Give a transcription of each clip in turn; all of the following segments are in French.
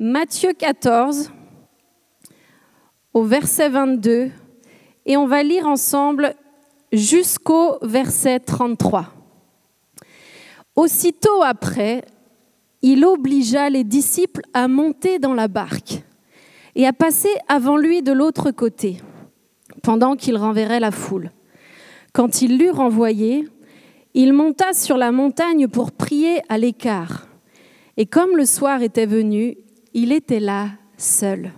Matthieu 14 au verset 22 et on va lire ensemble jusqu'au verset 33. Aussitôt après, il obligea les disciples à monter dans la barque et à passer avant lui de l'autre côté, pendant qu'il renverrait la foule. Quand il l'eut renvoyé, il monta sur la montagne pour prier à l'écart. Et comme le soir était venu, il était là seul.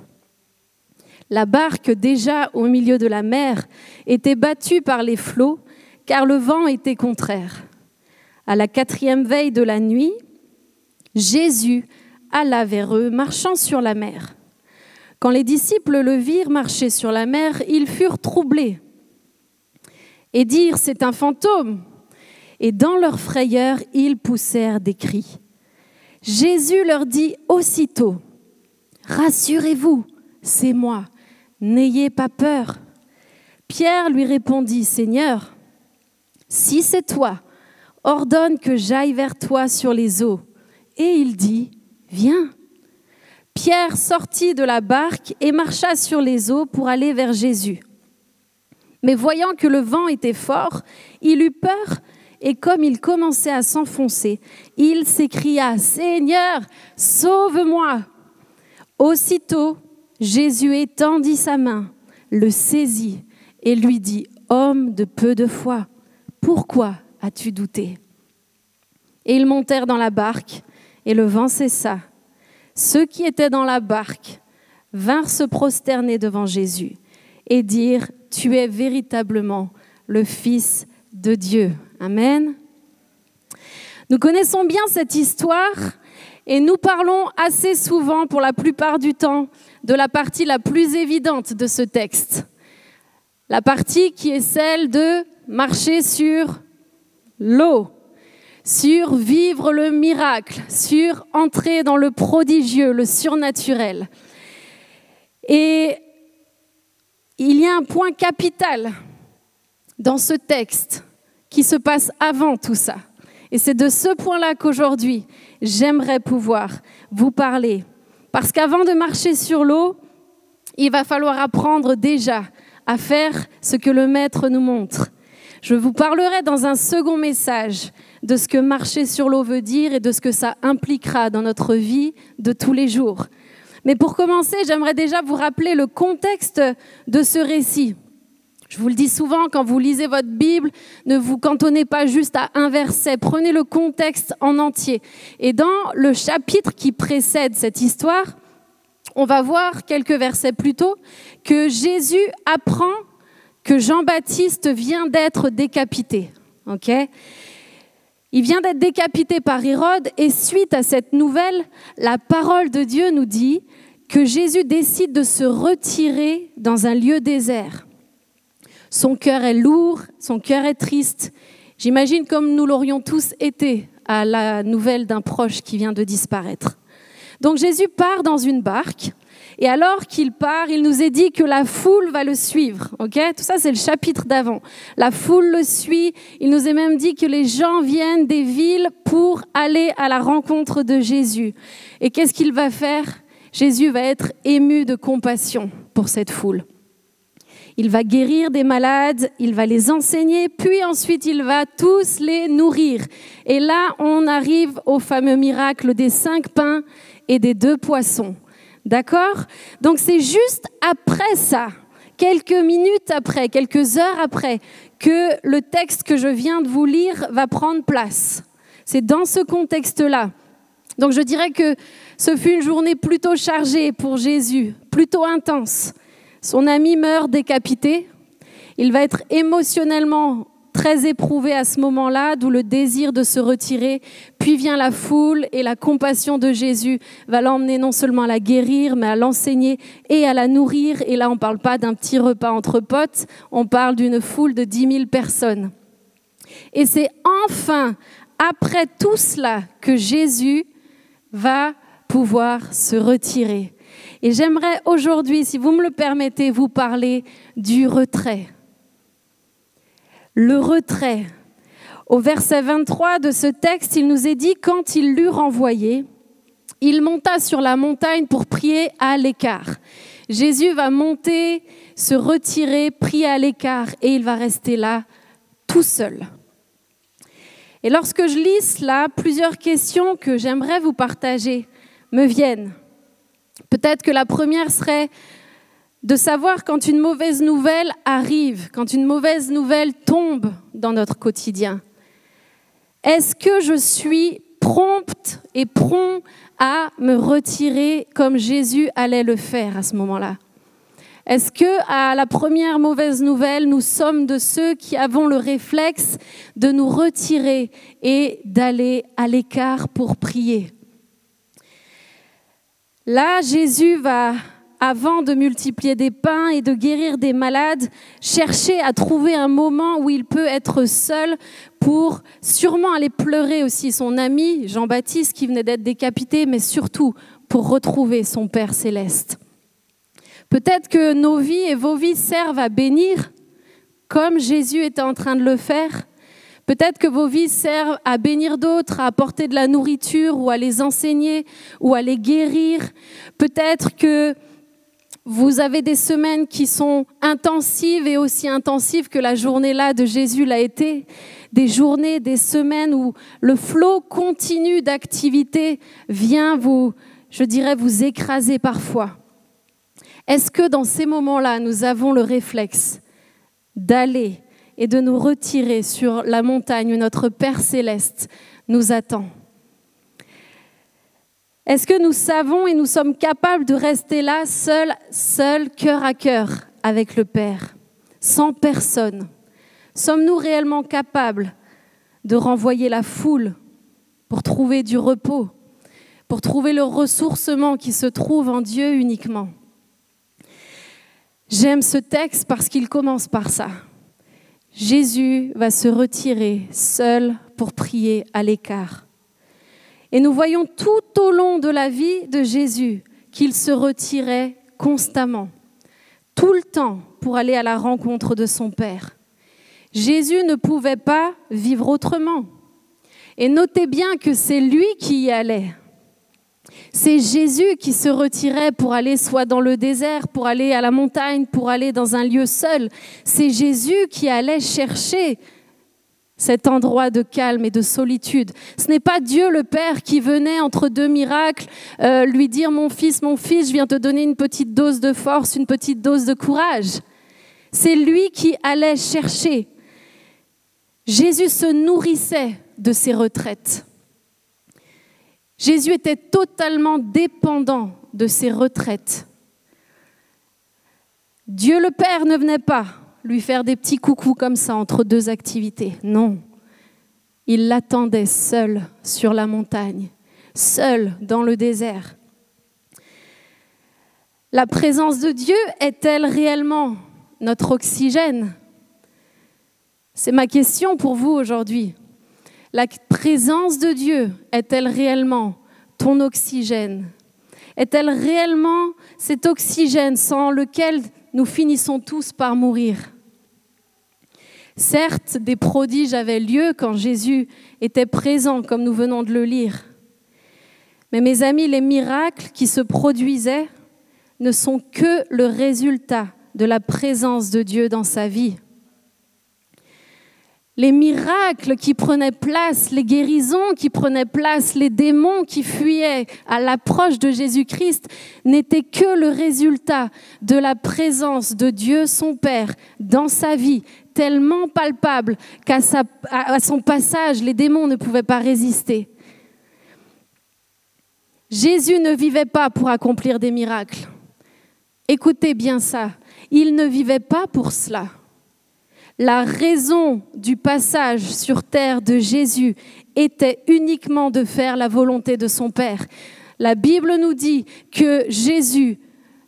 La barque, déjà au milieu de la mer, était battue par les flots, car le vent était contraire. À la quatrième veille de la nuit, Jésus alla vers eux, marchant sur la mer. Quand les disciples le virent marcher sur la mer, ils furent troublés et dirent, c'est un fantôme. Et dans leur frayeur, ils poussèrent des cris. Jésus leur dit aussitôt, Rassurez-vous, c'est moi, N'ayez pas peur. Pierre lui répondit, Seigneur, si c'est toi, ordonne que j'aille vers toi sur les eaux. Et il dit, Viens. Pierre sortit de la barque et marcha sur les eaux pour aller vers Jésus. Mais voyant que le vent était fort, il eut peur et comme il commençait à s'enfoncer, il s'écria, Seigneur, sauve-moi. Aussitôt, Jésus étendit sa main, le saisit et lui dit, Homme de peu de foi, pourquoi as-tu douté? Et ils montèrent dans la barque, et le vent cessa. Ceux qui étaient dans la barque vinrent se prosterner devant Jésus et dire, Tu es véritablement le Fils de Dieu. Amen. Nous connaissons bien cette histoire et nous parlons assez souvent, pour la plupart du temps, de la partie la plus évidente de ce texte. La partie qui est celle de marcher sur l'eau, sur vivre le miracle, sur entrer dans le prodigieux, le surnaturel. Et il y a un point capital dans ce texte qui se passe avant tout ça. Et c'est de ce point-là qu'aujourd'hui, j'aimerais pouvoir vous parler. Parce qu'avant de marcher sur l'eau, il va falloir apprendre déjà à faire ce que le Maître nous montre. Je vous parlerai dans un second message de ce que marcher sur l'eau veut dire et de ce que ça impliquera dans notre vie de tous les jours. Mais pour commencer, j'aimerais déjà vous rappeler le contexte de ce récit. Je vous le dis souvent, quand vous lisez votre Bible, ne vous cantonnez pas juste à un verset, prenez le contexte en entier. Et dans le chapitre qui précède cette histoire, on va voir quelques versets plus tôt que Jésus apprend que Jean-Baptiste vient d'être décapité. Il vient d'être décapité par Hérode et suite à cette nouvelle, la parole de Dieu nous dit que Jésus décide de se retirer dans un lieu désert. Son cœur est lourd, son cœur est triste. J'imagine comme nous l'aurions tous été à la nouvelle d'un proche qui vient de disparaître. Donc Jésus part dans une barque. Et alors qu'il part, il nous est dit que la foule va le suivre. Ok? Tout ça, c'est le chapitre d'avant. La foule le suit. Il nous est même dit que les gens viennent des villes pour aller à la rencontre de Jésus. Et qu'est-ce qu'il va faire? Jésus va être ému de compassion pour cette foule. Il va guérir des malades, il va les enseigner, puis ensuite il va tous les nourrir. Et là, on arrive au fameux miracle des cinq pains et des deux poissons. D'accord? Donc c'est juste après ça, quelques minutes après, quelques heures après, que le texte que je viens de vous lire va prendre place. C'est dans ce contexte-là. Donc je dirais que ce fut une journée plutôt chargée pour Jésus, plutôt intense. Son ami meurt décapité. Il va être émotionnellement très éprouvé à ce moment-là, d'où le désir de se retirer. Puis vient la foule et la compassion de Jésus va l'emmener non seulement à la guérir, mais à l'enseigner et à la nourrir. Et là, on ne parle pas d'un petit repas entre potes, on parle d'une foule de dix mille personnes. Et c'est enfin après tout cela que Jésus va pouvoir se retirer. Et j'aimerais aujourd'hui, si vous me le permettez, vous parler du retrait. Le retrait. Au verset 23 de ce texte, il nous est dit, quand il l'eut renvoyé, Il monta sur la montagne pour prier à l'écart. Jésus va monter, se retirer, prier à l'écart et il va rester là tout seul. Et lorsque je lis cela, plusieurs questions que j'aimerais vous partager me viennent. Peut-être que la première serait de savoir quand une mauvaise nouvelle arrive, quand une mauvaise nouvelle tombe dans notre quotidien. Est-ce que je suis prompte et prompt à me retirer comme Jésus allait le faire à ce moment-là? Est-ce que à la première mauvaise nouvelle, nous sommes de ceux qui avons le réflexe de nous retirer et d'aller à l'écart pour prier? Là, Jésus va avant de multiplier des pains et de guérir des malades, chercher à trouver un moment où il peut être seul pour sûrement aller pleurer aussi son ami Jean-Baptiste qui venait d'être décapité, mais surtout pour retrouver son Père céleste. Peut-être que nos vies et vos vies servent à bénir, comme Jésus était en train de le faire. Peut-être que vos vies servent à bénir d'autres, à apporter de la nourriture ou à les enseigner ou à les guérir. Peut-être que vous avez des semaines qui sont intensives et aussi intensives que la journée là de Jésus l'a été. Des journées, des semaines où le flot continu d'activité vient vous, je dirais, vous écraser parfois. Est-ce que dans ces moments-là, nous avons le réflexe d'aller et de nous retirer sur la montagne où notre Père céleste nous attend. Est-ce que nous savons et nous sommes capables de rester là, seuls, seuls, cœur à cœur, avec le Père, sans personne? Sommes-nous réellement capables de renvoyer la foule pour trouver du repos, pour trouver le ressourcement qui se trouve en Dieu uniquement? J'aime ce texte parce qu'il commence par ça. Jésus va se retirer seul pour prier à l'écart. Et nous voyons tout au long de la vie de Jésus qu'il se retirait constamment, tout le temps pour aller à la rencontre de son Père. Jésus ne pouvait pas vivre autrement. Et notez bien que c'est lui qui y allait. C'est Jésus qui se retirait pour aller soit dans le désert, pour aller à la montagne, pour aller dans un lieu seul. C'est Jésus qui allait chercher cet endroit de calme et de solitude. Ce n'est pas Dieu le Père qui venait entre deux miracles euh, lui dire mon fils, mon fils, je viens te donner une petite dose de force, une petite dose de courage. C'est lui qui allait chercher. Jésus se nourrissait de ses retraites. Jésus était totalement dépendant de ses retraites. Dieu le Père ne venait pas lui faire des petits coucous comme ça entre deux activités. Non. Il l'attendait seul sur la montagne, seul dans le désert. La présence de Dieu est-elle réellement notre oxygène? C'est ma question pour vous aujourd'hui. La présence de Dieu est-elle réellement ton oxygène? Est-elle réellement cet oxygène sans lequel nous finissons tous par mourir? Certes, des prodiges avaient lieu quand Jésus était présent, comme nous venons de le lire. Mais mes amis, les miracles qui se produisaient ne sont que le résultat de la présence de Dieu dans sa vie les miracles qui prenaient place, les guérisons qui prenaient place, les démons qui fuyaient à l'approche de Jésus-Christ n'étaient que le résultat de la présence de Dieu son Père dans sa vie, tellement palpable qu'à son passage, les démons ne pouvaient pas résister. Jésus ne vivait pas pour accomplir des miracles. Écoutez bien ça, il ne vivait pas pour cela la raison du passage sur terre de Jésus était uniquement de faire la volonté de son Père. La Bible nous dit que Jésus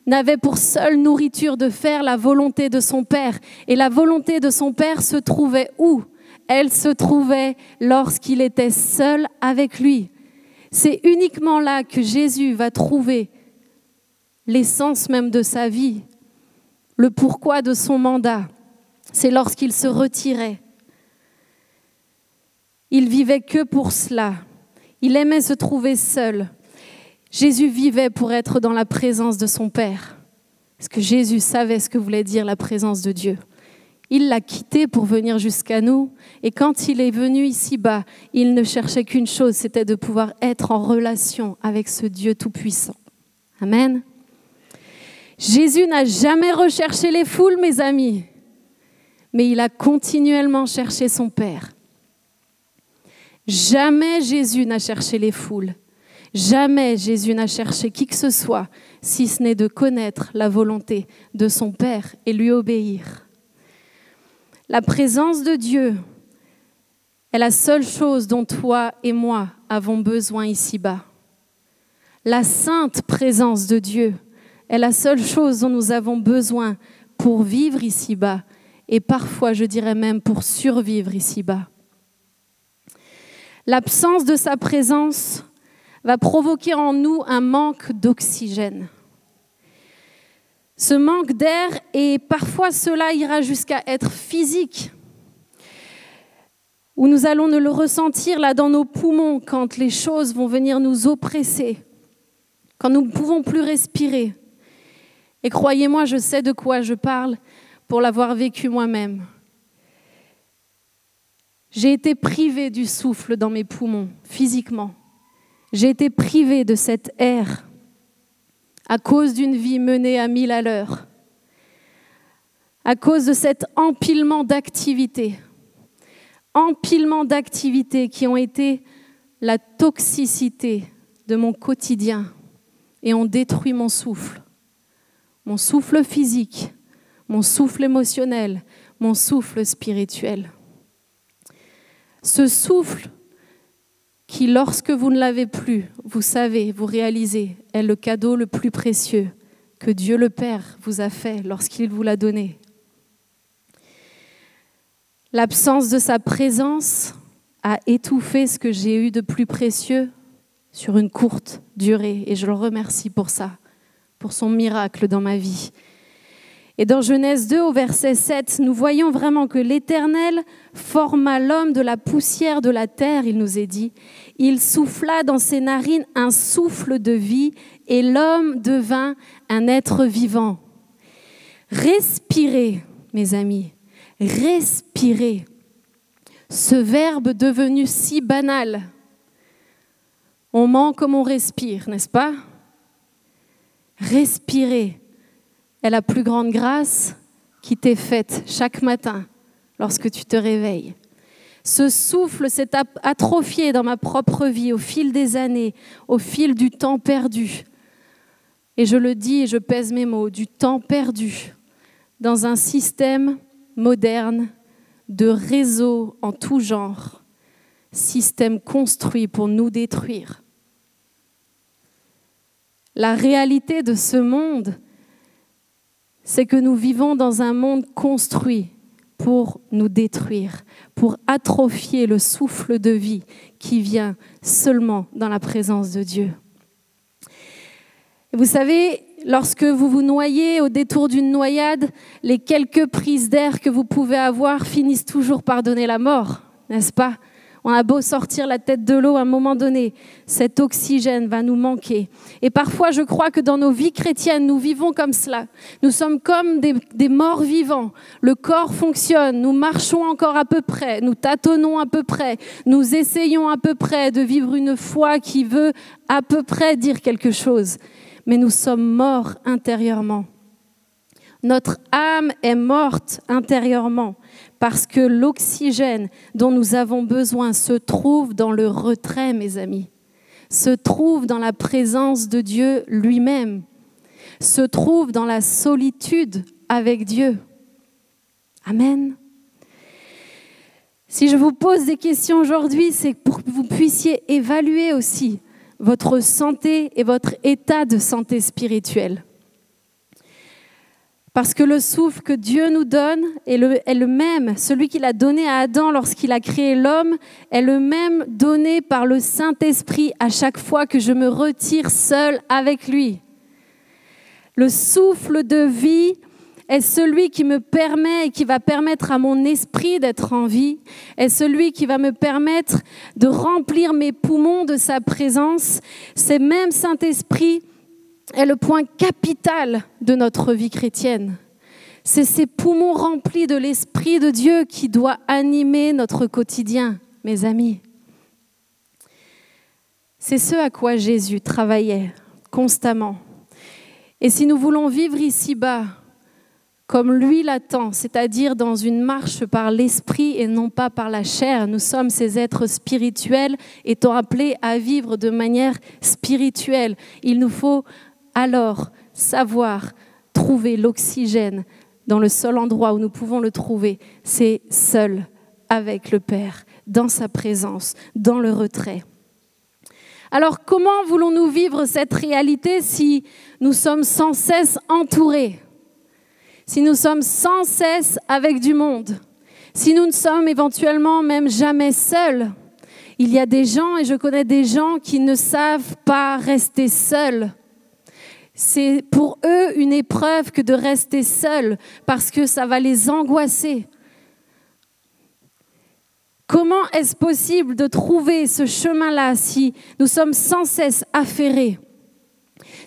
n'avait pour seule nourriture de faire la volonté de son Père. Et la volonté de son Père se trouvait où? Elle se trouvait lorsqu'il était seul avec lui. C'est uniquement là que Jésus va trouver l'essence même de sa vie, le pourquoi de son mandat c'est lorsqu'il se retirait. Il vivait que pour cela. Il aimait se trouver seul. Jésus vivait pour être dans la présence de son Père. Parce que Jésus savait ce que voulait dire la présence de Dieu. Il l'a quitté pour venir jusqu'à nous. Et quand il est venu ici-bas, il ne cherchait qu'une chose, c'était de pouvoir être en relation avec ce Dieu Tout-Puissant. Amen. Jésus n'a jamais recherché les foules, mes amis, mais il a continuellement cherché son Père. Jamais Jésus n'a cherché les foules. Jamais Jésus n'a cherché qui que ce soit, si ce n'est de connaître la volonté de son Père et lui obéir. La présence de Dieu est la seule chose dont toi et moi avons besoin ici-bas. La sainte présence de Dieu est la seule chose dont nous avons besoin pour vivre ici-bas et parfois, je dirais même, pour survivre ici-bas. L'absence de sa présence va provoquer en nous un manque d'oxygène. Ce manque d'air, et parfois cela ira jusqu'à être physique, où nous allons le ressentir là dans nos poumons quand les choses vont venir nous oppresser, quand nous ne pouvons plus respirer. Et croyez-moi, je sais de quoi je parle pour l'avoir vécu moi-même. J'ai été privée du souffle dans mes poumons, physiquement. J'ai été privée de cet air à cause d'une vie menée à mille à l'heure, à cause de cet empilement d'activités, empilement d'activités qui ont été la toxicité de mon quotidien et ont détruit mon souffle, mon souffle physique, mon souffle émotionnel, mon souffle spirituel. Ce souffle qui, lorsque vous ne l'avez plus, vous savez, vous réalisez, est le cadeau le plus précieux que Dieu le Père vous a fait lorsqu'il vous l'a donné. L'absence de sa présence a étouffé ce que j'ai eu de plus précieux sur une courte durée, et je le remercie pour ça, pour son miracle dans ma vie. Et dans Genèse 2 au verset 7, nous voyons vraiment que l'Éternel forma l'homme de la poussière de la terre, il nous est dit. Il souffla dans ses narines un souffle de vie et l'homme devint un être vivant. Respirez, mes amis, respirez. Ce verbe devenu si banal. On ment comme on respire, n'est-ce pas? Respirez est la plus grande grâce qui t'est faite chaque matin lorsque tu te réveilles. Ce souffle s'est atrophié dans ma propre vie au fil des années, au fil du temps perdu. Et je le dis et je pèse mes mots, du temps perdu dans un système moderne de réseaux en tout genre, système construit pour nous détruire. La réalité de ce monde, c'est que nous vivons dans un monde construit pour nous détruire, pour atrophier le souffle de vie qui vient seulement dans la présence de Dieu. vous savez, lorsque vous vous noyez au détour d'une noyade, les quelques prises d'air que vous pouvez avoir finissent toujours par donner la mort, n'est-ce pas? On a beau sortir la tête de l'eau à un moment donné, cet oxygène va nous manquer. Et parfois, je crois que dans nos vies chrétiennes, nous vivons comme cela. Nous sommes comme des, morts vivants. Le corps fonctionne, nous marchons encore à peu près, nous tâtonnons à peu près, nous essayons à peu près de vivre une foi qui veut à peu près dire quelque chose. Mais nous sommes morts intérieurement. Notre âme est morte intérieurement parce que l'oxygène dont nous avons besoin se trouve dans le retrait, mes amis, se trouve dans la présence de Dieu lui-même, se trouve dans la solitude avec Dieu. Amen. Si je vous pose des questions aujourd'hui, c'est pour que vous puissiez évaluer aussi votre santé et votre état de santé spirituelle. Parce que le souffle que Dieu nous donne est le, même, celui qu'il a donné à Adam lorsqu'il a créé l'homme, est le même donné par le Saint-Esprit à chaque fois que je me retire seul avec lui. Le souffle de vie est celui qui me permet et qui va permettre à mon esprit d'être en vie, est celui qui va me permettre de remplir mes poumons de sa présence. C'est même Saint-Esprit est le point capital de notre vie chrétienne. C'est ces poumons remplis de l'Esprit de Dieu qui doit animer notre quotidien, mes amis. C'est ce à quoi Jésus travaillait constamment. Et si nous voulons vivre ici-bas comme lui l'attend, c'est-à-dire dans une marche par l'esprit et non pas par la chair, nous sommes ces êtres spirituels étant appelés à vivre de manière spirituelle. Il nous faut alors savoir trouver l'oxygène dans le seul endroit où nous pouvons le trouver, c'est seul avec le Père, dans sa présence, dans le retrait. Alors comment voulons-nous vivre cette réalité si nous sommes sans cesse entourés, si nous sommes sans cesse avec du monde, si nous ne sommes éventuellement même jamais seuls? Il y a des gens, et je connais des gens qui ne savent pas rester seuls c'est pour eux une épreuve que de rester seuls parce que ça va les angoisser. Comment est-ce possible de trouver ce chemin-là si nous sommes sans cesse affairés,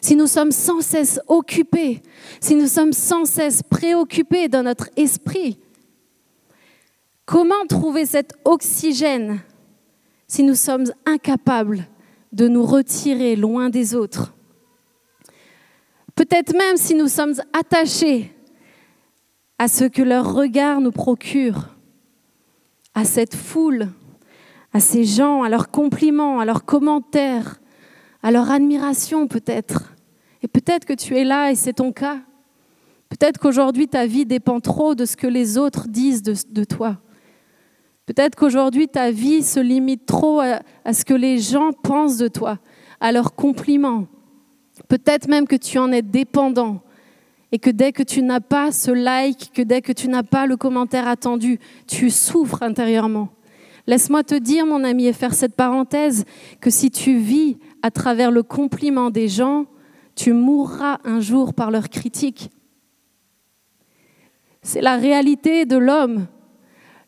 si nous sommes sans cesse occupés, si nous sommes sans cesse préoccupés dans notre esprit? Comment trouver cet oxygène si nous sommes incapables de nous retirer loin des autres? Peut-être même si nous sommes attachés à ce que leur regard nous procure, à cette foule, à ces gens, à leurs compliments, à leurs commentaires, à leur admiration peut-être. Et peut-être que tu es là et c'est ton cas. Peut-être qu'aujourd'hui ta vie dépend trop de ce que les autres disent de, toi. Peut-être qu'aujourd'hui ta vie se limite trop à, à ce que les gens pensent de toi, à leurs compliments, Peut-être même que tu en es dépendant et que dès que tu n'as pas ce like, que dès que tu n'as pas le commentaire attendu, tu souffres intérieurement. Laisse-moi te dire, mon ami, et faire cette parenthèse, que si tu vis à travers le compliment des gens, tu mourras un jour par leur critique. C'est la réalité de l'homme.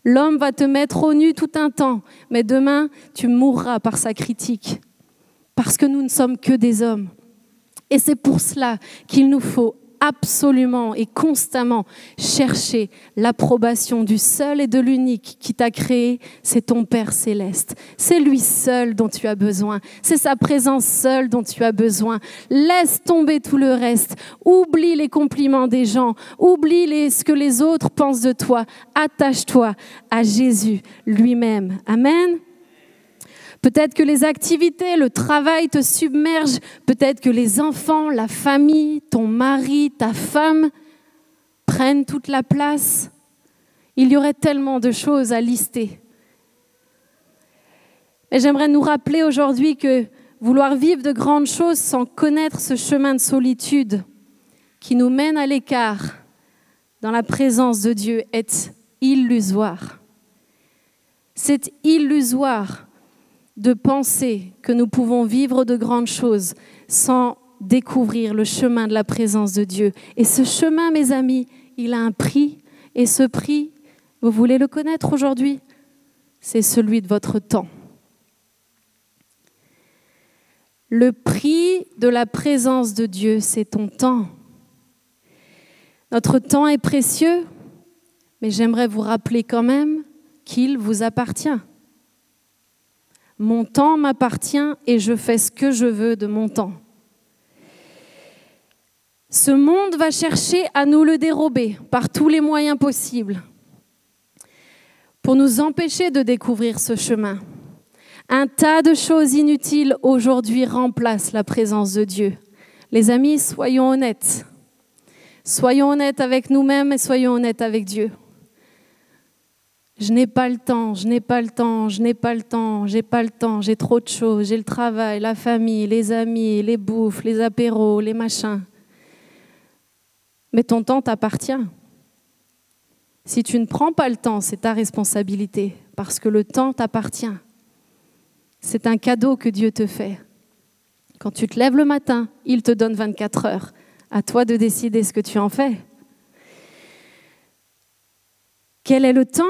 L'homme va te mettre au nu tout un temps, mais demain, tu mourras par sa critique. Parce que nous ne sommes que des hommes. Et c'est pour cela qu'il nous faut absolument et constamment chercher l'approbation du seul et de l'unique qui t'a créé, c'est ton Père céleste. C'est lui seul dont tu as besoin. C'est sa présence seule dont tu as besoin. Laisse tomber tout le reste. Oublie les compliments des gens. Oublie ce que les autres pensent de toi. Attache-toi à Jésus lui-même. Amen. Peut-être que les activités, le travail te submergent. Peut-être que les enfants, la famille, ton mari, ta femme prennent toute la place. Il y aurait tellement de choses à lister. Mais j'aimerais nous rappeler aujourd'hui que vouloir vivre de grandes choses sans connaître ce chemin de solitude qui nous mène à l'écart dans la présence de Dieu est illusoire. C'est illusoire de penser que nous pouvons vivre de grandes choses sans découvrir le chemin de la présence de Dieu. Et ce chemin, mes amis, il a un prix. Et ce prix, vous voulez le connaître aujourd'hui? C'est celui de votre temps. Le prix de la présence de Dieu, c'est ton temps. Notre temps est précieux, mais j'aimerais vous rappeler quand même qu'il vous appartient. Mon temps m'appartient et je fais ce que je veux de mon temps. Ce monde va chercher à nous le dérober par tous les moyens possibles pour nous empêcher de découvrir ce chemin. Un tas de choses inutiles aujourd'hui remplacent la présence de Dieu. Les amis, soyons honnêtes. Soyons honnêtes avec nous-mêmes et soyons honnêtes avec Dieu. Je n'ai pas le temps, je n'ai pas le temps, je n'ai pas le temps, j'ai pas le temps, j'ai trop de choses, j'ai le travail, la famille, les amis, les bouffes, les apéros, les machins. Mais ton temps t'appartient. Si tu ne prends pas le temps, c'est ta responsabilité, parce que le temps t'appartient. C'est un cadeau que Dieu te fait. Quand tu te lèves le matin, il te donne 24 heures. À toi de décider ce que tu en fais. Quel est le temps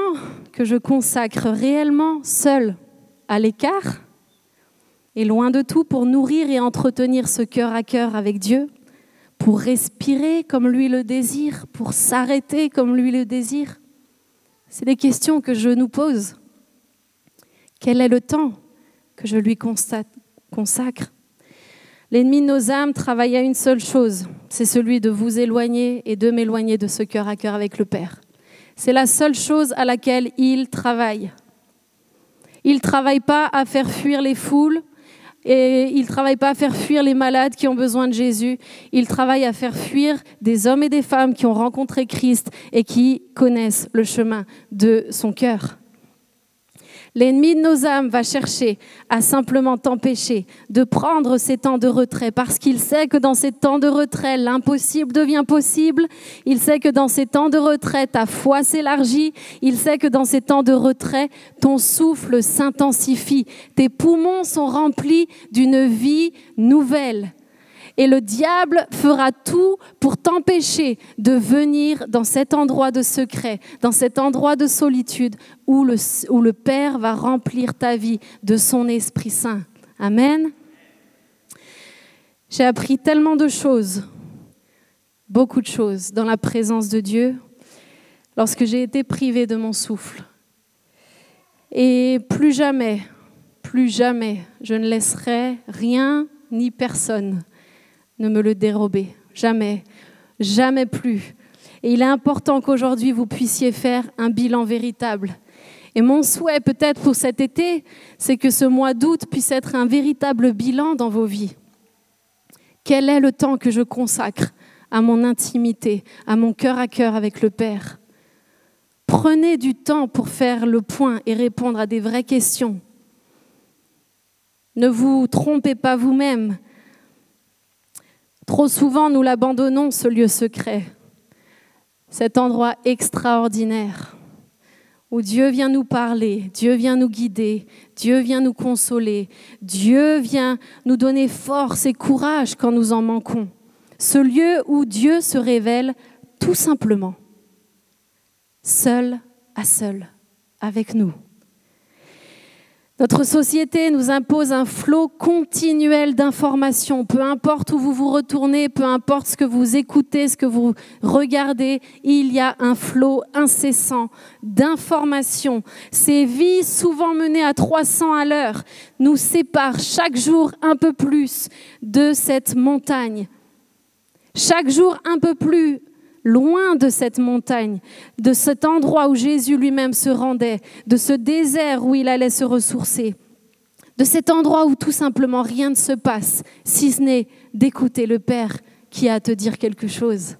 que je consacre réellement seul à l'écart et loin de tout pour nourrir et entretenir ce cœur à cœur avec Dieu, pour respirer comme lui le désire, pour s'arrêter comme lui le désire? C'est des questions que je nous pose. Quel est le temps que je lui consacre? L'ennemi de nos âmes travaille à une seule chose, c'est celui de vous éloigner et de m'éloigner de ce cœur à cœur avec le Père. C'est la seule chose à laquelle il travaille. Il ne travaille pas à faire fuir les foules et il ne travaille pas à faire fuir les malades qui ont besoin de Jésus. Il travaille à faire fuir des hommes et des femmes qui ont rencontré Christ et qui connaissent le chemin de son cœur. L'ennemi de nos âmes va chercher à simplement t'empêcher de prendre ces temps de retrait parce qu'il sait que dans ces temps de retrait, l'impossible devient possible. Il sait que dans ces temps de retrait, ta foi s'élargit. Il sait que dans ces temps de retrait, ton souffle s'intensifie. Tes poumons sont remplis d'une vie nouvelle. Et le diable fera tout pour t'empêcher de venir dans cet endroit de secret, dans cet endroit de solitude où le, Père va remplir ta vie de son Esprit Saint. Amen. J'ai appris tellement de choses, beaucoup de choses dans la présence de Dieu lorsque j'ai été privée de mon souffle. Et plus jamais, plus jamais, je ne laisserai rien ni personne ne me le dérober. Jamais, jamais plus. Et il est important qu'aujourd'hui, vous puissiez faire un bilan véritable. Et mon souhait peut-être pour cet été, c'est que ce mois d'août puisse être un véritable bilan dans vos vies. Quel est le temps que je consacre à mon intimité, à mon cœur à cœur avec le Père? Prenez du temps pour faire le point et répondre à des vraies questions. Ne vous trompez pas vous-même. Trop souvent, nous l'abandonnons, ce lieu secret, cet endroit extraordinaire où Dieu vient nous parler, Dieu vient nous guider, Dieu vient nous consoler, Dieu vient nous donner force et courage quand nous en manquons. Ce lieu où Dieu se révèle tout simplement, seul à seul, avec nous. Notre société nous impose un flot continuel d'informations. Peu importe où vous vous retournez, peu importe ce que vous écoutez, ce que vous regardez, il y a un flot incessant d'informations. Ces vies, souvent menées à 300 à l'heure, nous séparent chaque jour un peu plus de cette montagne. Chaque jour un peu plus loin de cette montagne, de cet endroit où Jésus lui-même se rendait, de ce désert où il allait se ressourcer, de cet endroit où tout simplement rien ne se passe, si ce n'est d'écouter le Père qui a à te dire quelque chose.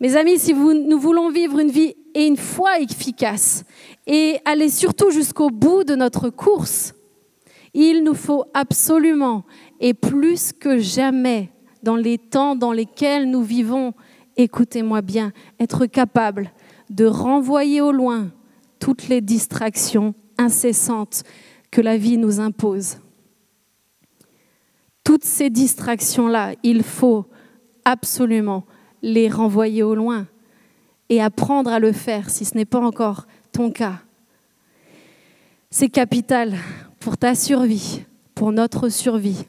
Mes amis, si nous voulons vivre une vie et une foi efficace et aller surtout jusqu'au bout de notre course, il nous faut absolument et plus que jamais dans les temps dans lesquels nous vivons écoutez-moi bien, être capable de renvoyer au loin toutes les distractions incessantes que la vie nous impose. Toutes ces distractions-là, il faut absolument les renvoyer au loin et apprendre à le faire si ce n'est pas encore ton cas. C'est capital pour ta survie, pour notre survie.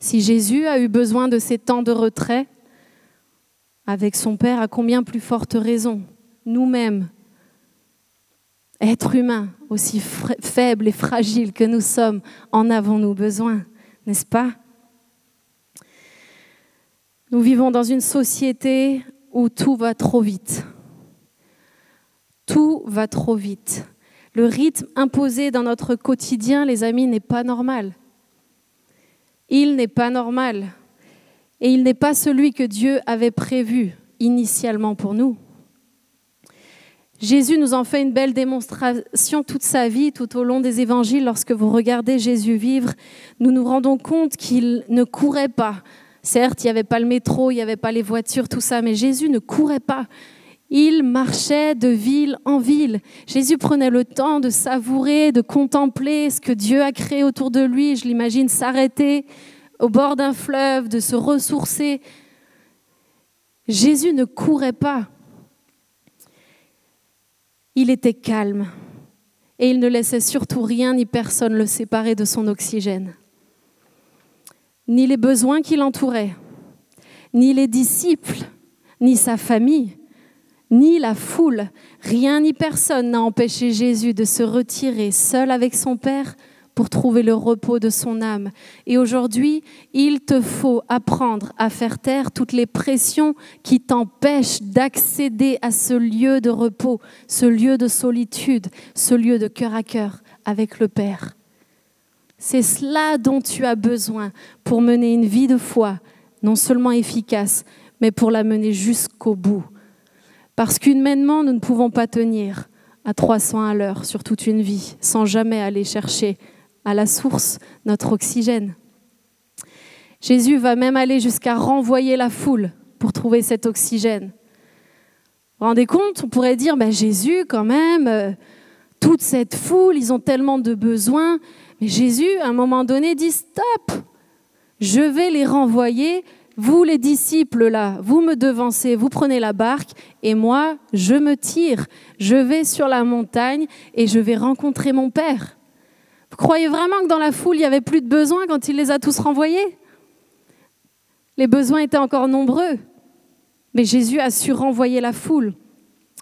Si Jésus a eu besoin de ces temps de retrait, avec son Père, à combien plus forte raison, nous-mêmes, êtres humains, aussi faibles et fragiles que nous sommes, en avons-nous besoin, n'est-ce pas? Nous vivons dans une société où tout va trop vite. Tout va trop vite. Le rythme imposé dans notre quotidien, les amis, n'est pas normal. Il n'est pas normal et il n'est pas celui que Dieu avait prévu initialement pour nous. Jésus nous en fait une belle démonstration toute sa vie, tout au long des évangiles. Lorsque vous regardez Jésus vivre, nous nous rendons compte qu'il ne courait pas. Certes, il n'y avait pas le métro, il n'y avait pas les voitures, tout ça, mais Jésus ne courait pas. Il marchait de ville en ville. Jésus prenait le temps de savourer, de contempler ce que Dieu a créé autour de lui. Je l'imagine s'arrêter, au bord d'un fleuve, de se ressourcer. Jésus ne courait pas. Il était calme et il ne laissait surtout rien ni personne le séparer de son oxygène. Ni les besoins qui l'entouraient, ni les disciples, ni sa famille, ni la foule, rien ni personne n'a empêché Jésus de se retirer seul avec son Père pour trouver le repos de son âme. Et aujourd'hui, il te faut apprendre à faire taire toutes les pressions qui t'empêchent d'accéder à ce lieu de repos, ce lieu de solitude, ce lieu de cœur à cœur avec le Père. C'est cela dont tu as besoin pour mener une vie de foi, non seulement efficace, mais pour la mener jusqu'au bout. Parce qu'humainement, nous ne pouvons pas tenir à 300 à l'heure sur toute une vie sans jamais aller chercher à la source notre oxygène. Jésus va même aller jusqu'à renvoyer la foule pour trouver cet oxygène. Vous vous rendez compte On pourrait dire, ben Jésus quand même, euh, toute cette foule, ils ont tellement de besoins. Mais Jésus, à un moment donné, dit, stop, je vais les renvoyer. Vous les disciples là, vous me devancez, vous prenez la barque et moi, je me tire. Je vais sur la montagne et je vais rencontrer mon Père. Vous croyez vraiment que dans la foule, il n'y avait plus de besoins quand il les a tous renvoyés? Les besoins étaient encore nombreux, mais Jésus a su renvoyer la foule.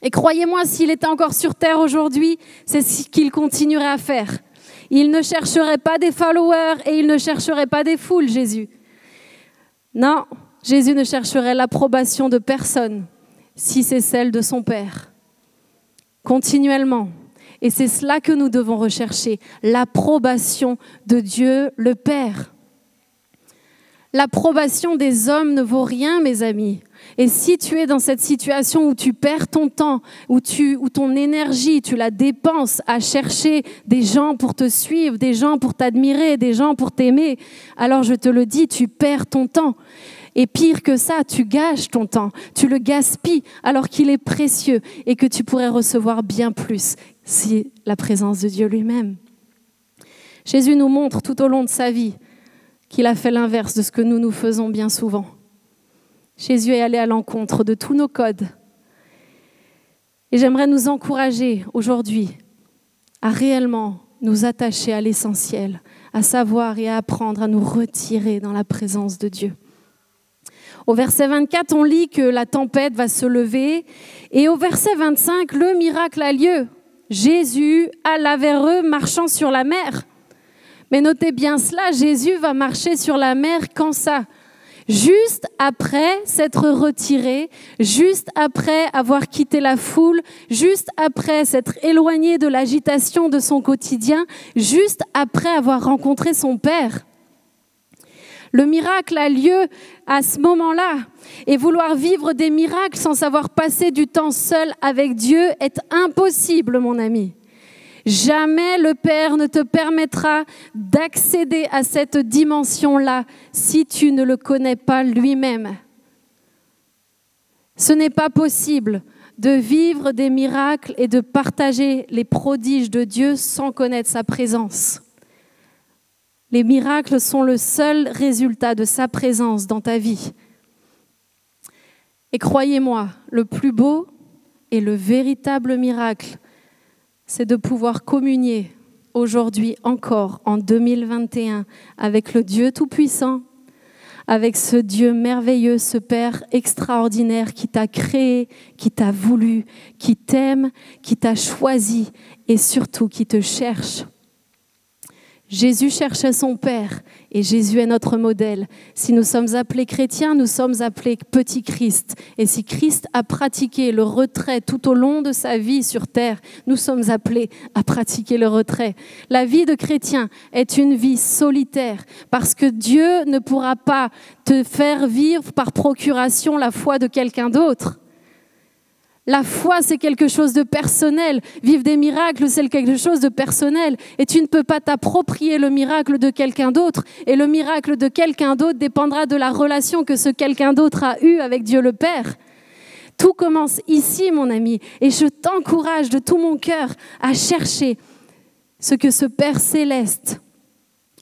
Et croyez-moi, s'il était encore sur terre aujourd'hui, c'est ce qu'il continuerait à faire. Il ne chercherait pas des followers et il ne chercherait pas des foules, Jésus. Non, Jésus ne chercherait l'approbation de personne si c'est celle de son Père. Continuellement, et c'est cela que nous devons rechercher, l'approbation de Dieu le Père. L'approbation des hommes ne vaut rien, mes amis. Et si tu es dans cette situation où tu perds ton temps, où, tu, où ton énergie, tu la dépenses à chercher des gens pour te suivre, des gens pour t'admirer, des gens pour t'aimer, alors je te le dis, tu perds ton temps. Et pire que ça, tu gâches ton temps, tu le gaspilles alors qu'il est précieux et que tu pourrais recevoir bien plus si la présence de Dieu lui-même. Jésus nous montre tout au long de sa vie qu'il a fait l'inverse de ce que nous nous faisons bien souvent. Jésus est allé à l'encontre de tous nos codes. Et j'aimerais nous encourager aujourd'hui à réellement nous attacher à l'essentiel, à savoir et à apprendre à nous retirer dans la présence de Dieu. Au verset 24, on lit que la tempête va se lever. Et au verset 25, le miracle a lieu. Jésus alla vers eux marchant sur la mer. Mais notez bien cela, Jésus va marcher sur la mer quand ça? Juste après s'être retiré, juste après avoir quitté la foule, juste après s'être éloigné de l'agitation de son quotidien, juste après avoir rencontré son Père. Le miracle a lieu à ce moment-là. Et vouloir vivre des miracles sans savoir passer du temps seul avec Dieu est impossible, mon ami. Jamais le Père ne te permettra d'accéder à cette dimension-là si tu ne le connais pas lui-même. Ce n'est pas possible de vivre des miracles et de partager les prodiges de Dieu sans connaître sa présence. Les miracles sont le seul résultat de sa présence dans ta vie. Et croyez-moi, le plus beau et le véritable miracle, c'est de pouvoir communier aujourd'hui encore en 2021 avec le Dieu Tout-Puissant, avec ce Dieu merveilleux, ce Père extraordinaire qui t'a créé, qui t'a voulu, qui t'aime, qui t'a choisi et surtout qui te cherche. Jésus cherchait son Père et Jésus est notre modèle. Si nous sommes appelés chrétiens, nous sommes appelés petits Christ. Et si Christ a pratiqué le retrait tout au long de sa vie sur terre, nous sommes appelés à pratiquer le retrait. La vie de chrétien est une vie solitaire parce que Dieu ne pourra pas te faire vivre par procuration la foi de quelqu'un d'autre. La foi, c'est quelque chose de personnel. Vivre des miracles, c'est quelque chose de personnel. Et tu ne peux pas t'approprier le miracle de quelqu'un d'autre. Et le miracle de quelqu'un d'autre dépendra de la relation que ce quelqu'un d'autre a eue avec Dieu le Père. Tout commence ici, mon ami. Et je t'encourage de tout mon cœur à chercher ce que ce Père céleste,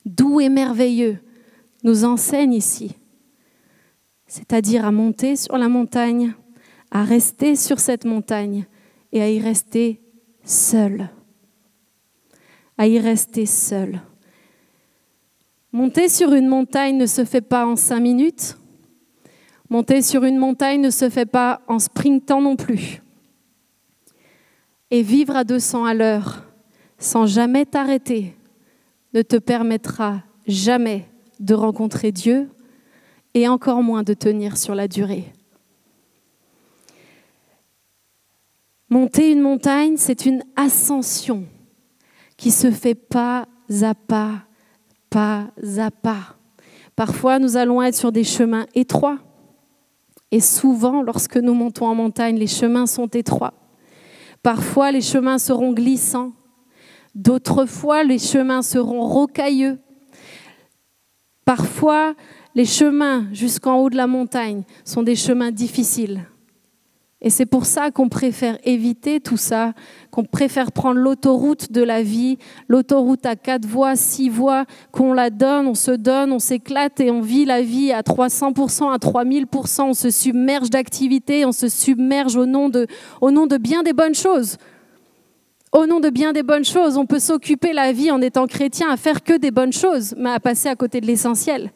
doux et merveilleux, nous enseigne ici. C'est-à-dire à monter sur la montagne à rester sur cette montagne et à y rester seul, à y rester seul. Monter sur une montagne ne se fait pas en cinq minutes. Monter sur une montagne ne se fait pas en sprintant non plus. Et vivre à 200 à l'heure sans jamais t'arrêter ne te permettra jamais de rencontrer Dieu et encore moins de tenir sur la durée. Monter une montagne, c'est une ascension qui se fait pas à pas, pas à pas. Parfois, nous allons être sur des chemins étroits. Et souvent, lorsque nous montons en montagne, les chemins sont étroits. Parfois, les chemins seront glissants. D'autres fois, les chemins seront rocailleux. Parfois, les chemins jusqu'en haut de la montagne sont des chemins difficiles. Et c'est pour ça qu'on préfère éviter tout ça, qu'on préfère prendre l'autoroute de la vie, l'autoroute à quatre voies, six voies, qu'on la donne, on se donne, on s'éclate et on vit la vie à 300%, à 3000%, on se submerge d'activités, on se submerge au nom, de, au nom de bien des bonnes choses. Au nom de bien des bonnes choses, on peut s'occuper la vie en étant chrétien à faire que des bonnes choses, mais à passer à côté de l'essentiel.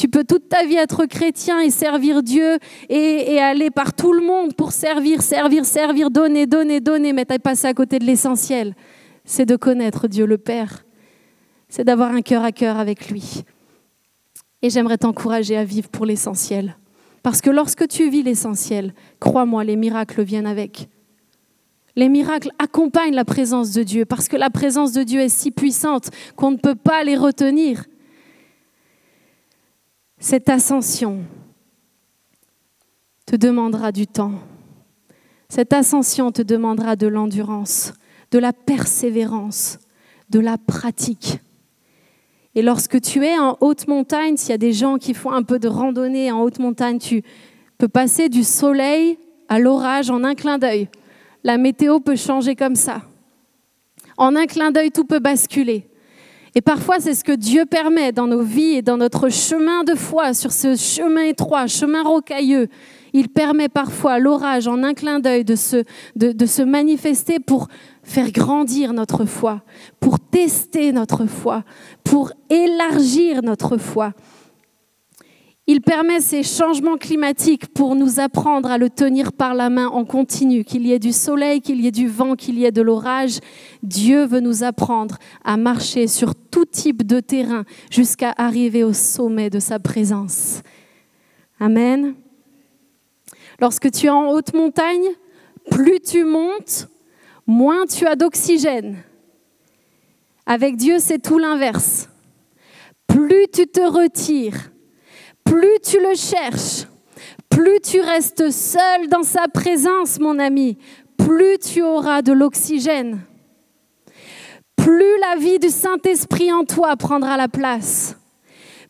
Tu peux toute ta vie être chrétien et servir Dieu et, aller par tout le monde pour servir, servir, servir, donner, donner, donner, mais tu as passé à côté de l'essentiel. C'est de connaître Dieu le Père. C'est d'avoir un cœur à cœur avec lui. Et j'aimerais t'encourager à vivre pour l'essentiel. Parce que lorsque tu vis l'essentiel, crois-moi, les miracles viennent avec. Les miracles accompagnent la présence de Dieu parce que la présence de Dieu est si puissante qu'on ne peut pas les retenir. Cette ascension te demandera du temps. Cette ascension te demandera de l'endurance, de la persévérance, de la pratique. Et lorsque tu es en haute montagne, s'il y a des gens qui font un peu de randonnée en haute montagne, tu peux passer du soleil à l'orage en un clin d'œil. La météo peut changer comme ça. En un clin d'œil, tout peut basculer. Et parfois, c'est ce que Dieu permet dans nos vies et dans notre chemin de foi, sur ce chemin étroit, chemin rocailleux. Il permet parfois l'orage en un clin d'œil de se, de, se manifester pour faire grandir notre foi, pour tester notre foi, pour élargir notre foi. Il permet ces changements climatiques pour nous apprendre à le tenir par la main en continu, qu'il y ait du soleil, qu'il y ait du vent, qu'il y ait de l'orage. Dieu veut nous apprendre à marcher sur tout type de terrain jusqu'à arriver au sommet de sa présence. Amen. Lorsque tu es en haute montagne, plus tu montes, moins tu as d'oxygène. Avec Dieu, c'est tout l'inverse. Plus tu te retires, plus tu le cherches, plus tu restes seul dans sa présence, mon ami, plus tu auras de l'oxygène. Plus la vie du Saint-Esprit en toi prendra la place.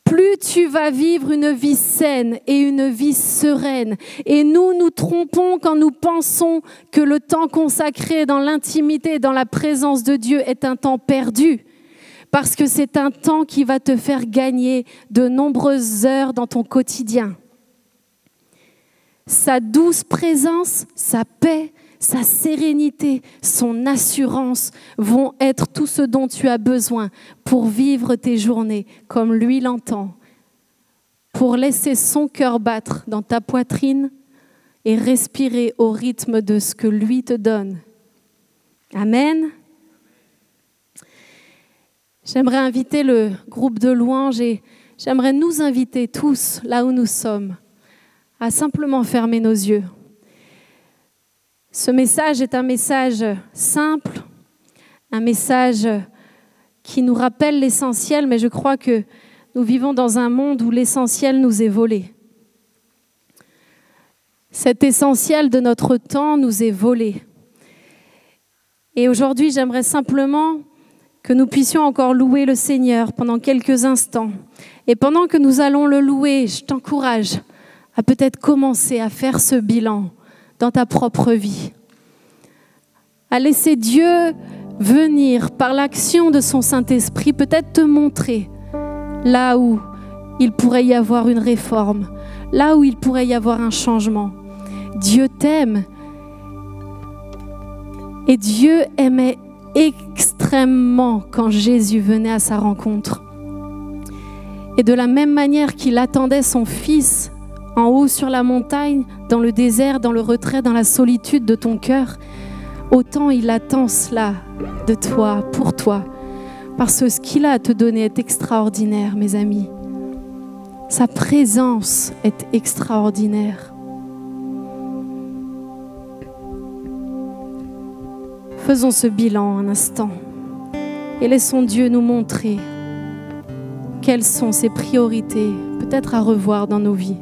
Plus tu vas vivre une vie saine et une vie sereine. Et nous nous trompons quand nous pensons que le temps consacré dans l'intimité, dans la présence de Dieu est un temps perdu parce que c'est un temps qui va te faire gagner de nombreuses heures dans ton quotidien. Sa douce présence, sa paix, sa sérénité, son assurance vont être tout ce dont tu as besoin pour vivre tes journées comme lui l'entend, pour laisser son cœur battre dans ta poitrine et respirer au rythme de ce que lui te donne. Amen. J'aimerais inviter le groupe de louanges et j'aimerais nous inviter tous, là où nous sommes, à simplement fermer nos yeux. Ce message est un message simple, un message qui nous rappelle l'essentiel, mais je crois que nous vivons dans un monde où l'essentiel nous est volé. Cet essentiel de notre temps nous est volé. Et aujourd'hui, j'aimerais simplement que nous puissions encore louer le Seigneur pendant quelques instants. Et pendant que nous allons le louer, je t'encourage à peut-être commencer à faire ce bilan dans ta propre vie, à laisser Dieu venir par l'action de son Saint-Esprit, peut-être te montrer là où il pourrait y avoir une réforme, là où il pourrait y avoir un changement. Dieu t'aime Et Dieu aimait extrêmement quand Jésus venait à sa rencontre. Et de la même manière qu'il attendait son Fils en haut sur la montagne, dans le désert, dans le retrait, dans la solitude de ton cœur, autant il attend cela de toi, pour toi, parce que ce qu'il a à te donner est extraordinaire, mes amis. Sa présence est extraordinaire. Faisons ce bilan un instant et laissons Dieu nous montrer quelles sont ses priorités, peut-être à revoir dans nos vies.